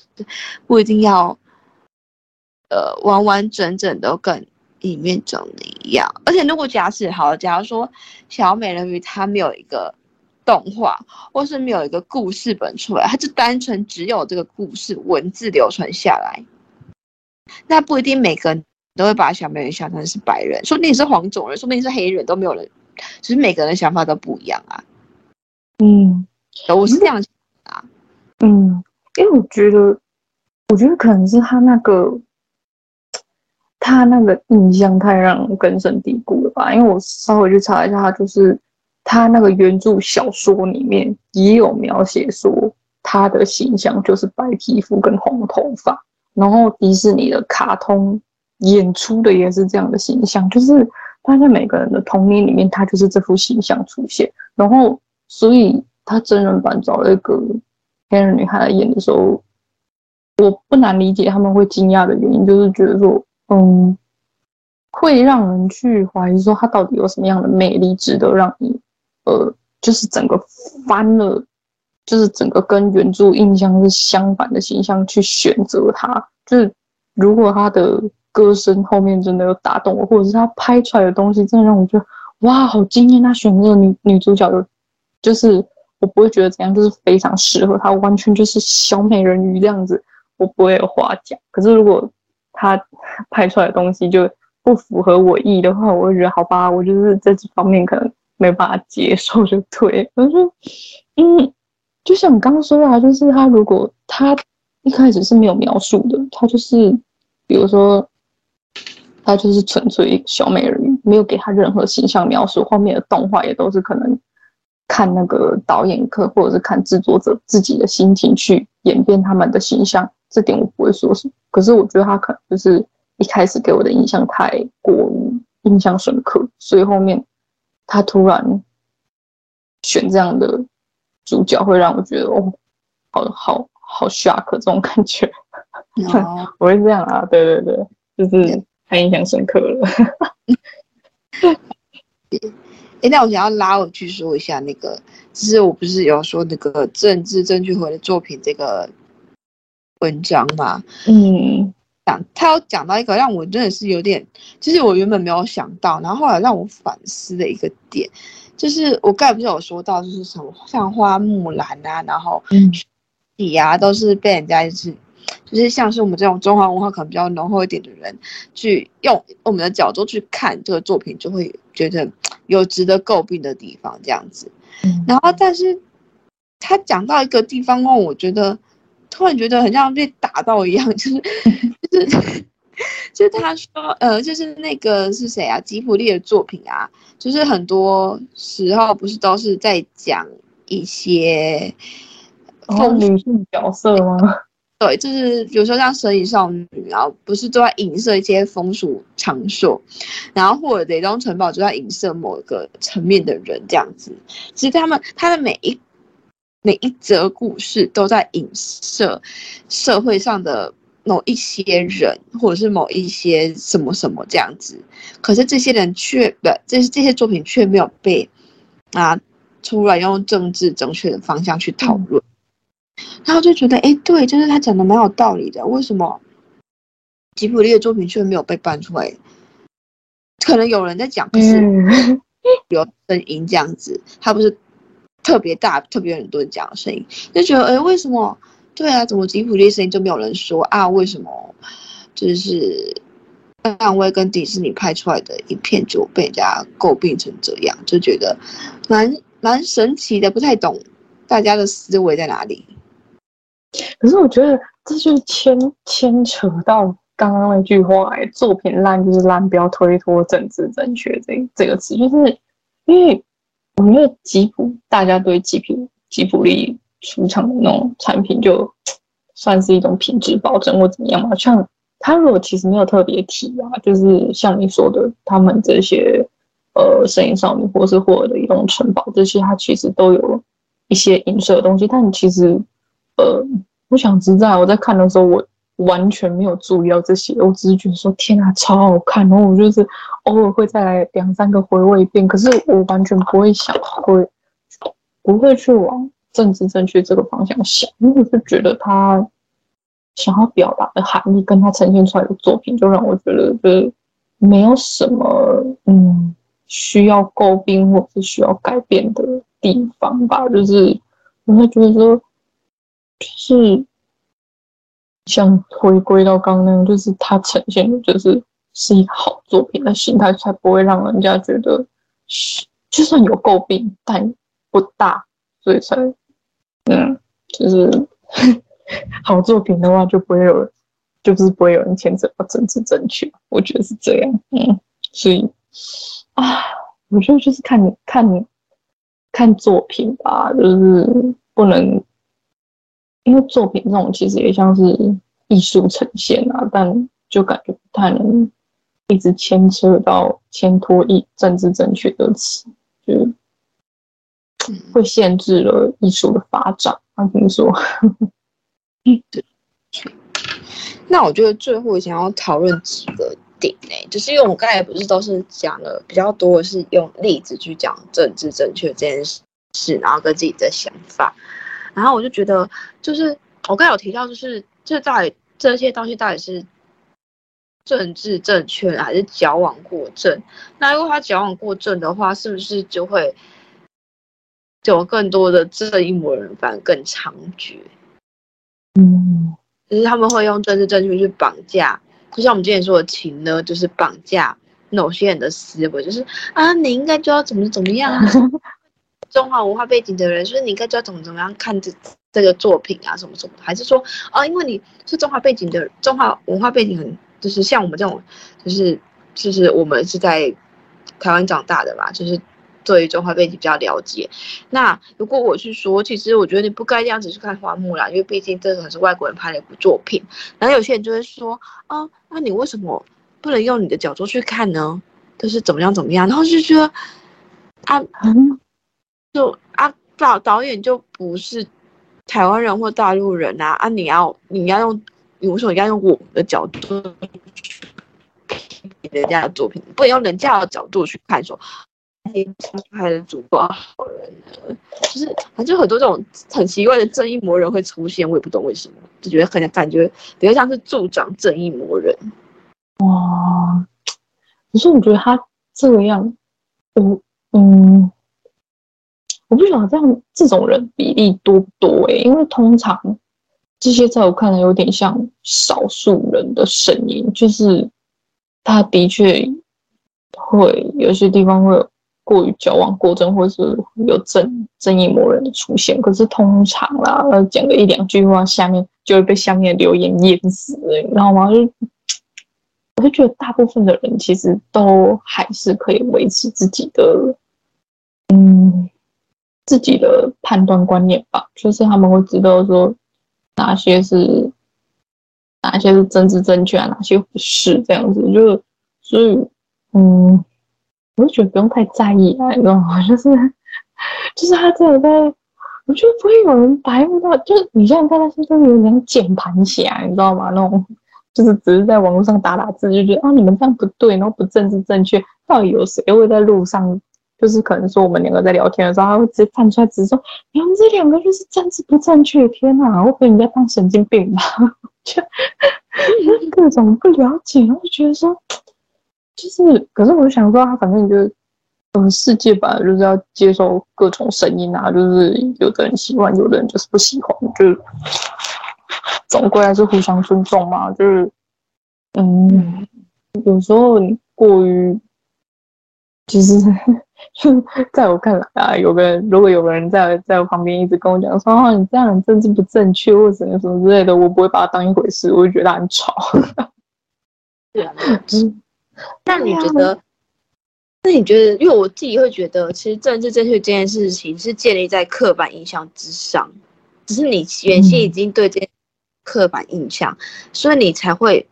不一定要呃完完整整都跟。里面长得一样，而且如果假使好，假如说小美人鱼它没有一个动画，或是没有一个故事本出来，它就单纯只有这个故事文字流传下来，那不一定每个都会把小美人鱼想成是白人，说不定是黄种人，说不定是黑人，都没有人，其实每个人的想法都不一样啊。嗯，我是这样想啊。嗯，因为我觉得，我觉得可能是他那个。他那个印象太让人根深蒂固了吧？因为我稍微去查一下，他就是他那个原著小说里面也有描写说他的形象就是白皮肤跟红头发，然后迪士尼的卡通演出的也是这样的形象，就是他在每个人的童年里面，他就是这副形象出现。然后，所以他真人版找了一个黑人女孩来演的时候，我不难理解他们会惊讶的原因，就是觉得说。嗯，会让人去怀疑说他到底有什么样的魅力，值得让你，呃，就是整个翻了，就是整个跟原著印象是相反的形象去选择他。就是如果他的歌声后面真的有打动我，或者是他拍出来的东西真的让我觉得哇，好惊艳！他选这个女女主角的，就是我不会觉得怎样，就是非常适合他，完全就是小美人鱼这样子，我不会有话讲。可是如果他拍出来的东西就不符合我意的话，我会觉得好吧，我就是在这方面可能没办法接受，就对。我说，嗯，就像你刚刚说的啊，就是他如果他一开始是没有描述的，他就是比如说他就是纯粹一个小美人鱼，没有给他任何形象描述，后面的动画也都是可能看那个导演课或者是看制作者自己的心情去演变他们的形象。这点我不会说什么，可是我觉得他可能就是一开始给我的印象太过于印象深刻，所以后面他突然选这样的主角，会让我觉得哦，好好好 shock 这种感觉。哦、我会这样啊，对对对，就是太印象深刻了。哎，那我想要拉我去说一下那个，就是我不是有说那个政治正确回的作品这个。文章嘛，嗯，讲他有讲到一个让我真的是有点，就是我原本没有想到，然后后来让我反思的一个点，就是我刚才不是有说到，就是什么像花木兰啊，然后嗯底啊，都是被人家就是，就是像是我们这种中华文化可能比较浓厚一点的人，去用我们的角度去看这个作品，就会觉得有值得诟病的地方这样子。然后，但是他讲到一个地方哦，我觉得。突然觉得很像被打到一样，就是 就是 就是他说呃，就是那个是谁啊？吉普力的作品啊，就是很多时候不是都是在讲一些哦女性角色吗？对，就是比如说像《神隐少女》，然后不是都在影射一些风俗场所，然后或者《雷东城堡》就在影射某一个层面的人这样子。其实他们他的每一每一则故事都在影射社会上的某一些人，或者是某一些什么什么这样子。可是这些人却不，这这些作品却没有被啊出来用政治正确的方向去讨论。嗯然后就觉得，哎，对，就是他讲的蛮有道理的。为什么吉卜力的作品却没有被搬出来？可能有人在讲，可是 有声音这样子，他不是特别大、特别很多人讲的声音，就觉得，哎，为什么？对啊，怎么吉卜力声音就没有人说啊？为什么？就是漫威跟迪士尼拍出来的影片就被人家诟病成这样，就觉得蛮蛮神奇的，不太懂大家的思维在哪里。可是我觉得这就牵牵扯到刚刚那句话，哎，作品烂就是烂，不要推脱政治正确这这个词，就是因为我觉得吉普大家对吉普吉普力出厂的那种产品，就算是一种品质保证或怎么样嘛。像他如果其实没有特别提啊，就是像你说的，他们这些呃，神隐少女或是霍尔的移动城堡这些，它其实都有一些影射的东西，但其实。呃，我想知道，我在看的时候，我完全没有注意到这些，我只是觉得说，天啊，超好看，然后我就是偶尔会再来两三个回味一遍，可是我完全不会想，会不会去往政治正确这个方向想，因为我是觉得他想要表达的含义，跟他呈现出来的作品，就让我觉得就是没有什么嗯需要诟病或者是需要改变的地方吧，就是我会觉得说。是像回归到刚刚那样，就是它呈现的就是是一个好作品的形态，才不会让人家觉得是就算有诟病，但不大，所以才嗯，就是 好作品的话就不会有，就是不会有人牵扯到政治正确，我觉得是这样，嗯，所以啊，我觉得就是看看看作品吧，就是不能。因为作品这种其实也像是艺术呈现啊，但就感觉不太能一直牵扯到牵拖一政治正确的词，就会限制了艺术的发展。啊，怎么说？嗯，对。那我觉得最后想要讨论几个点呢，就是因为我刚才不是都是讲了比较多的是用例子去讲政治正确这件事，然后跟自己的想法。然后我就觉得，就是我刚才有提到，就是这到底这些东西到底是政治正确还是矫枉过正？那如果他矫枉过正的话，是不是就会有更多的正义魔人反而更猖獗？嗯，就是他们会用政治正确去绑架，就像我们之前说的情呢，就是绑架某些人的思维，就是啊，你应该就要怎么怎么样。中华文化背景的人，所以你应该知道怎么怎么样看这这个作品啊，什么什么？还是说，啊，因为你是中华背景的，中华文化背景很，就是像我们这种，就是就是我们是在台湾长大的嘛，就是对于中华背景比较了解。那如果我去说，其实我觉得你不该这样子去看花木兰，因为毕竟这个是外国人拍的一部作品。然后有些人就会说，啊，那你为什么不能用你的角度去看呢？就是怎么样怎么样？然后就觉得，啊，嗯。就啊，导导演就不是台湾人或大陆人啊啊！你要你要用，比如说你要用我们的角度去评人家的作品，不能用人家的角度去看说，那些拍的主播好人，就是反正很多这种很奇怪的正义魔人会出现，我也不懂为什么，就觉得很感觉比较像是助长正义魔人。哇，可是我觉得他这样，嗯嗯。我不晓得这样这种人比例多不多诶、因为通常这些在我看来有点像少数人的声音，就是他的确会有些地方会有过于矫枉过正，或是有正正义魔人的出现。可是通常啦，讲个一两句话，下面就会被下面的留言淹死，你知道吗？就我就觉得大部分的人其实都还是可以维持自己的，嗯。自己的判断观念吧，就是他们会知道说哪些是哪些是政治正确啊，哪些不是这样子，就所以嗯，我就觉得不用太在意啊，你知道吗？就是就是他真的在，我觉得不会有人白目到，就是你现在看那些都有点键盘侠，你知道吗？那种就是只是在网络上打打字，就觉得啊你们这样不对，然后不政治正确，到底有谁会在路上？就是可能说我们两个在聊天的时候，他会直接站出来，直接说你们这两个就是政治不正确。天哪，我被人家当神经病吧？就 各种不了解，然后觉得说，就是，可是我就想说，他反正就是，嗯，世界吧，就是要接受各种声音啊，就是有的人喜欢，有的人就是不喜欢，就是总归还是互相尊重嘛。就是，嗯，有时候过于，就是。在我看来啊，有个人如果有个人在在我旁边一直跟我讲说，哦，你这样政治不正确或者什么什么之类的，我不会把他当一回事，我就觉得他很吵。对啊，那你觉得？那你觉得？因为我自己会觉得，其实政治正确这件事情是建立在刻板印象之上，只是你原先已经对这件刻板印象，嗯、所以你才会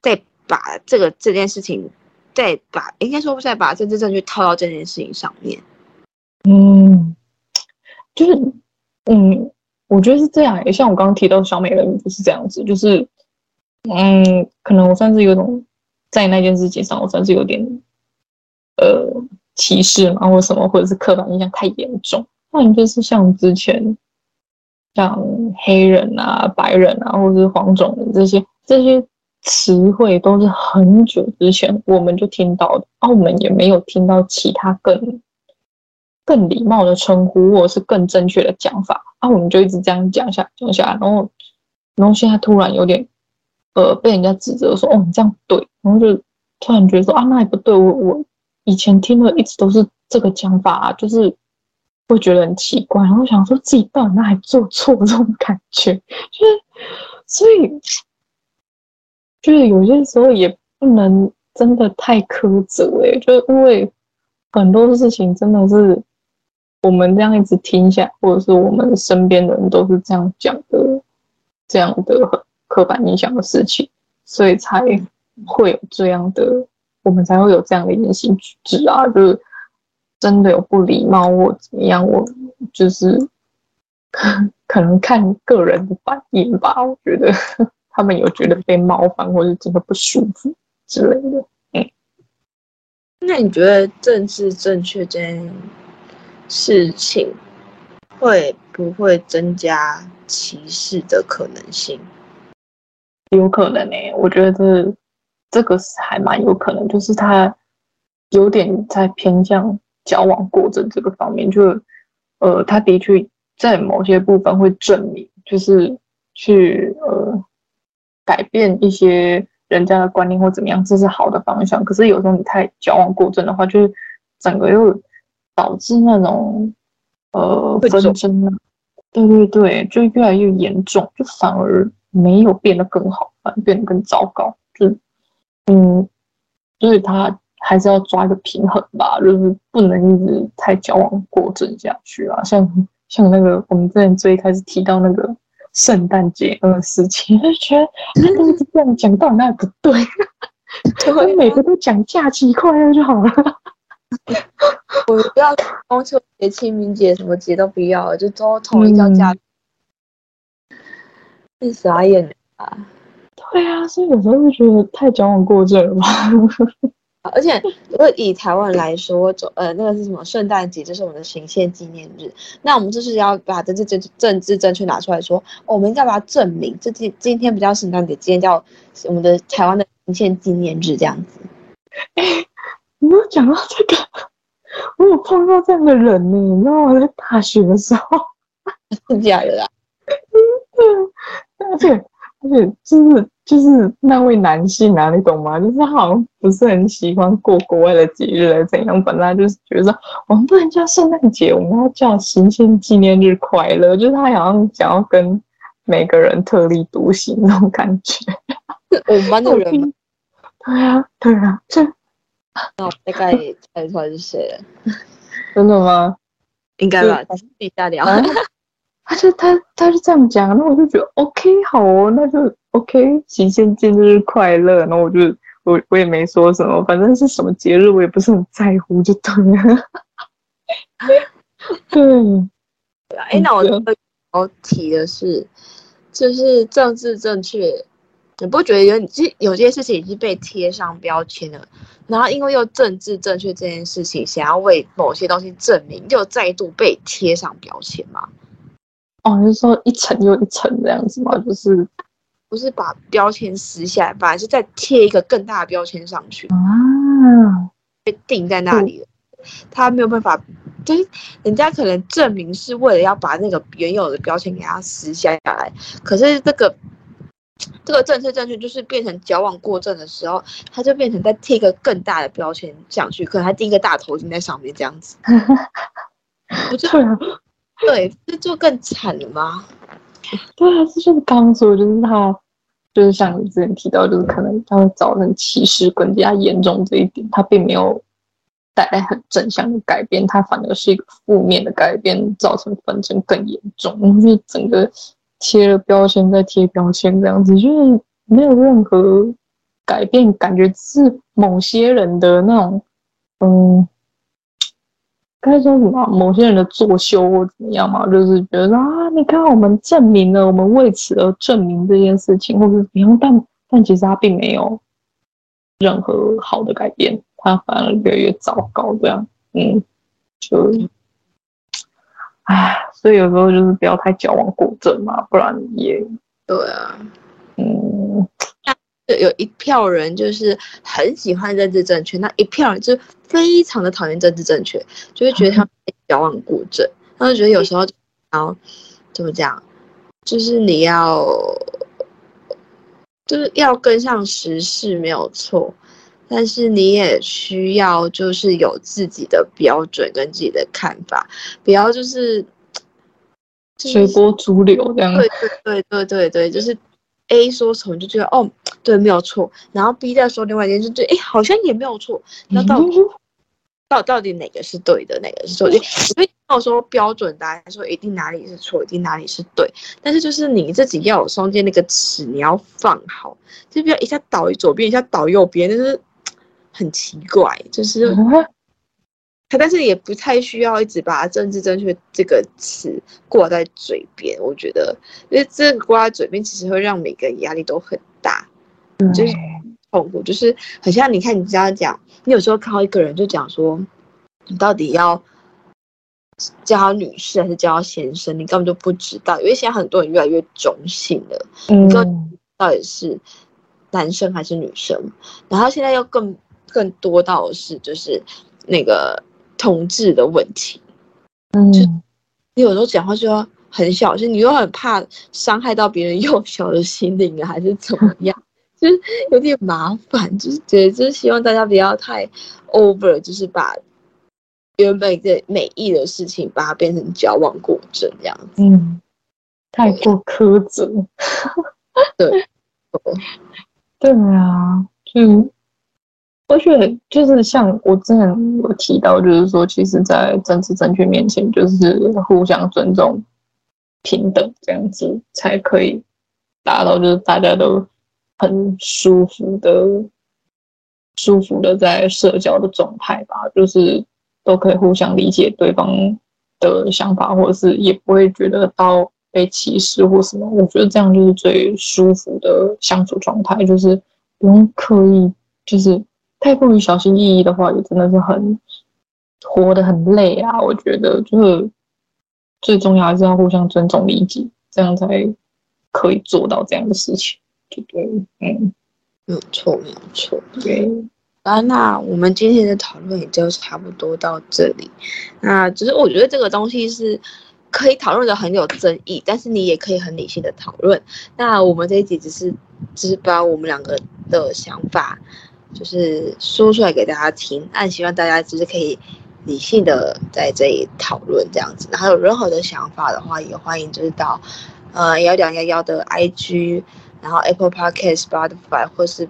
再把这个这件事情。再把应该说再把政治正确套到这件事情上面，嗯，就是嗯，我觉得是这样。也像我刚刚提到小美人鱼不是这样子，就是嗯，可能我算是有种在那件事情上，我算是有点呃歧视嘛，或什么，或者是刻板印象太严重。那你就是像之前像黑人啊、白人啊，或者是黄种人这些这些。词汇都是很久之前我们就听到的，澳门也没有听到其他更更礼貌的称呼，或者是更正确的讲法，啊，我们就一直这样讲下讲下，然后然后现在突然有点呃被人家指责说，哦，你这样对，然后就突然觉得说啊，那也不对，我我以前听的一直都是这个讲法啊，就是会觉得很奇怪，然后想说自己到底哪里做错这种感觉，就是所以。就是有些时候也不能真的太苛责诶，就是因为很多事情真的是我们这样一直听下，或者是我们身边的人都是这样讲的，这样的刻板印象的事情，所以才会有这样的，我们才会有这样的言行举止啊，就是真的有不礼貌或怎么样，我就是可能看个人的反应吧，我觉得。他们有觉得被冒犯，或是真的不舒服之类的。嗯，那你觉得政治正确这件事情会不会增加歧视的可能性？有可能诶、欸，我觉得这个是还蛮有可能，就是他有点在偏向矫枉过正这个方面，就呃，他的确在某些部分会证明，就是去呃。改变一些人家的观念或怎么样，这是好的方向。可是有时候你太矫枉过正的话，就是整个又导致那种呃纷争啊，对对对，就越来越严重，就反而没有变得更好，反而变得更糟糕。就嗯，所以他还是要抓一个平衡吧，就是不能一直太矫枉过正下去啊。像像那个我们之前最开始提到那个。圣诞节那个事情，就觉得他都一直这样讲，到底哪里不对？我每个都讲假期快乐就好了。我不要中秋节、清明节什么节都不要了，就都统一叫假期。是傻眼啊！对啊，所以有时候就觉得太矫枉过正了吧。而且，如果以台湾来说，走呃，那个是什么？圣诞节就是我们的行宪纪念日。那我们就是要把这这这政治正确拿出来说，我们应该把它证明。这今今天不叫圣诞节，今天叫我们的台湾的行宪纪念日，这样子。哎，你有讲到这个，我有碰到这样的人呢。你知道我在大学的时候，是假的啦。嗯，而且而且就是。就是那位男性啊，你懂吗？就是他好像不是很喜欢过国外的节日，怎样？本来就是觉得说，我们不能叫圣诞节，我们要叫行宪纪念日快乐。就是他好像想要跟每个人特立独行那种感觉。我们班的人吗？对啊，对啊，这那我大概猜出来是谁了？真的吗？应该吧，私底下聊。他就他他就这样讲，那我就觉得 OK 好哦，那就。OK，极限节日快乐，然后我就我我也没说什么，反正是什么节日我也不是很在乎，就对了。对，哎，那我我提的是，就是政治正确，你不觉得有有有些事情已经被贴上标签了？然后因为又政治正确这件事情，想要为某些东西证明，又再度被贴上标签吗？哦，就是说一层又一层这样子吗？就是不是把标签撕下来，反而是再贴一个更大的标签上去啊，被定在那里了。他没有办法，就是人家可能证明是为了要把那个原有的标签给他撕下来，可是这个这个政策正确就是变成矫枉过正的时候，他就变成再贴一个更大的标签上去，可能还钉一个大头巾在上面这样子，不就对，这就更惨了吗？对啊，这就是刚说的，就是他，就是像你之前提到，就是可能他会造成歧视更加严重这一点，他并没有带来很正向的改变，他反而是一个负面的改变，造成纷争更严重。就是整个贴了标签再贴标签这样子，就是没有任何改变，感觉是某些人的那种，嗯。该说什么？某些人的作秀或怎么样嘛？就是觉得啊，你看，我们证明了，我们为此而证明这件事情，或者怎么样？但但其实他并没有任何好的改变，他反而越来越糟糕。这样，嗯，就，唉，所以有时候就是不要太矫枉过正嘛，不然也对啊，嗯。有一票人就是很喜欢政治正确，那一票人就非常的讨厌政治正确，就会觉得他们矫枉过正。他就觉得有时候，然后怎么讲，就是你要，就是要跟上时事没有错，但是你也需要就是有自己的标准跟自己的看法，不要就是随波逐流这样。对对对对对对，就是 A 说什么就觉得哦。对，没有错。然后 B 再说另外一件事，对，哎，好像也没有错。那到底，嗯、到到底哪个是对的，哪个是错的？所以没有说标准答案，说一定哪里是错，一定哪里是对。但是就是你自己要有中间那个尺，你要放好，就不要一下倒左边，一下倒右边，就是很奇怪。就是他，但是也不太需要一直把政治正确这个词挂在嘴边。我觉得，因为这个挂在嘴边，其实会让每个人压力都很大。就是痛苦，就是很像你看，你这样讲，你有时候看到一个人就讲说，你到底要叫他女士还是叫他先生，你根本就不知道，因为现在很多人越来越中性了，你说到底是男生还是女生，然后现在又更更多到的是就是那个同志的问题，嗯，就你有时候讲话就要很小心，你又很怕伤害到别人幼小的心灵啊，还是怎么样？就是有点麻烦，就是觉得就是希望大家不要太 over，就是把原本的美意的事情，把它变成矫枉过正这样子。嗯，太过苛责。对，对啊，就而且就是像我之前有提到，就是说，其实，在政治正确面前，就是互相尊重、平等这样子，才可以达到，就是大家都。很舒服的，舒服的在社交的状态吧，就是都可以互相理解对方的想法，或者是也不会觉得到被歧视或什么。我觉得这样就是最舒服的相处状态，就是不用刻意，就是太过于小心翼翼的话，也真的是很活得很累啊。我觉得就是最重要还是要互相尊重理解，这样才可以做到这样的事情。对对，嗯，没有错，没有错。对，啊，那我们今天的讨论也就差不多到这里。那只是我觉得这个东西是可以讨论的很有争议，但是你也可以很理性的讨论。那我们这一集只是只是把我们两个的想法就是说出来给大家听，但希望大家就是可以理性的在这里讨论这样子。然后有任何的想法的话，也欢迎就是到呃幺两幺幺的 IG。然后 Apple Podcast、Spotify 或是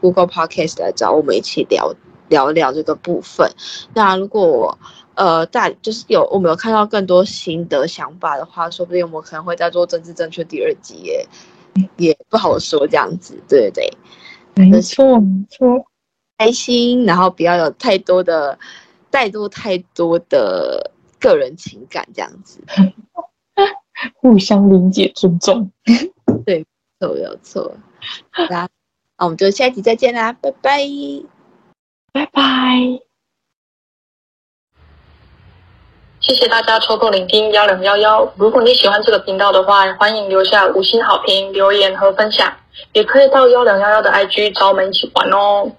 Google Podcast 来找我们一起聊聊聊这个部分。那如果呃大就是有我们有看到更多新的想法的话，说不定我们可能会再做政治正确第二集耶。也不好说这样子，对对对，没错没错，开心，然后不要有太多的太多太多的个人情感这样子，互相理解尊重，对，没错没有错，好啦，那我们就下一集再见啦，拜拜，拜拜。谢谢大家抽空聆听幺零幺幺。如果你喜欢这个频道的话，欢迎留下五星好评、留言和分享，也可以到幺零幺幺的 IG 找我们一起玩哦。